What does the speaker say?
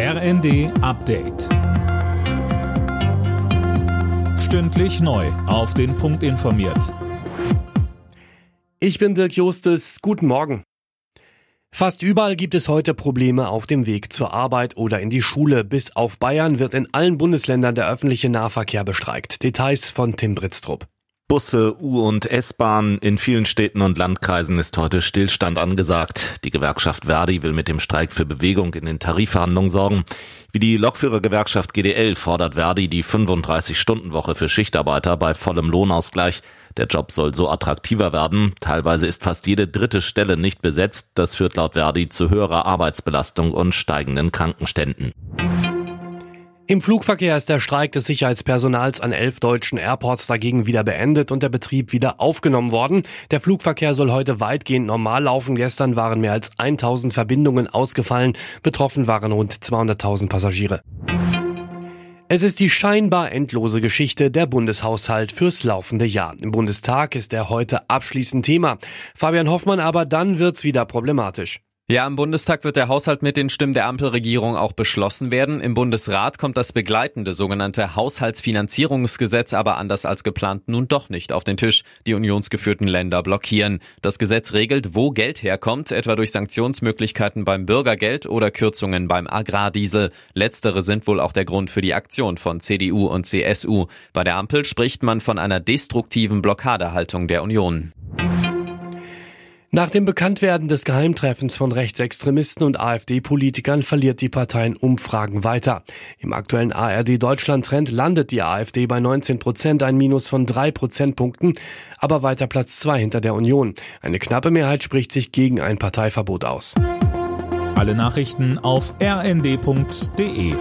RND Update. Stündlich neu. Auf den Punkt informiert. Ich bin Dirk Justes. Guten Morgen. Fast überall gibt es heute Probleme auf dem Weg zur Arbeit oder in die Schule. Bis auf Bayern wird in allen Bundesländern der öffentliche Nahverkehr bestreikt. Details von Tim Britztrup. Busse, U- und S-Bahn in vielen Städten und Landkreisen ist heute Stillstand angesagt. Die Gewerkschaft Verdi will mit dem Streik für Bewegung in den Tarifverhandlungen sorgen. Wie die Lokführergewerkschaft GDL fordert Verdi die 35-Stunden-Woche für Schichtarbeiter bei vollem Lohnausgleich. Der Job soll so attraktiver werden. Teilweise ist fast jede dritte Stelle nicht besetzt. Das führt laut Verdi zu höherer Arbeitsbelastung und steigenden Krankenständen. Im Flugverkehr ist der Streik des Sicherheitspersonals an elf deutschen Airports dagegen wieder beendet und der Betrieb wieder aufgenommen worden. Der Flugverkehr soll heute weitgehend normal laufen. Gestern waren mehr als 1000 Verbindungen ausgefallen. Betroffen waren rund 200.000 Passagiere. Es ist die scheinbar endlose Geschichte der Bundeshaushalt fürs laufende Jahr. Im Bundestag ist er heute abschließend Thema. Fabian Hoffmann aber dann wird's wieder problematisch. Ja, im Bundestag wird der Haushalt mit den Stimmen der Ampelregierung auch beschlossen werden. Im Bundesrat kommt das begleitende sogenannte Haushaltsfinanzierungsgesetz aber anders als geplant nun doch nicht auf den Tisch. Die unionsgeführten Länder blockieren. Das Gesetz regelt, wo Geld herkommt, etwa durch Sanktionsmöglichkeiten beim Bürgergeld oder Kürzungen beim Agrardiesel. Letztere sind wohl auch der Grund für die Aktion von CDU und CSU. Bei der Ampel spricht man von einer destruktiven Blockadehaltung der Union. Nach dem Bekanntwerden des Geheimtreffens von Rechtsextremisten und AfD-Politikern verliert die Partei in Umfragen weiter. Im aktuellen ARD-Deutschland-Trend landet die AfD bei 19 Prozent, ein Minus von drei Prozentpunkten, aber weiter Platz zwei hinter der Union. Eine knappe Mehrheit spricht sich gegen ein Parteiverbot aus. Alle Nachrichten auf rnd.de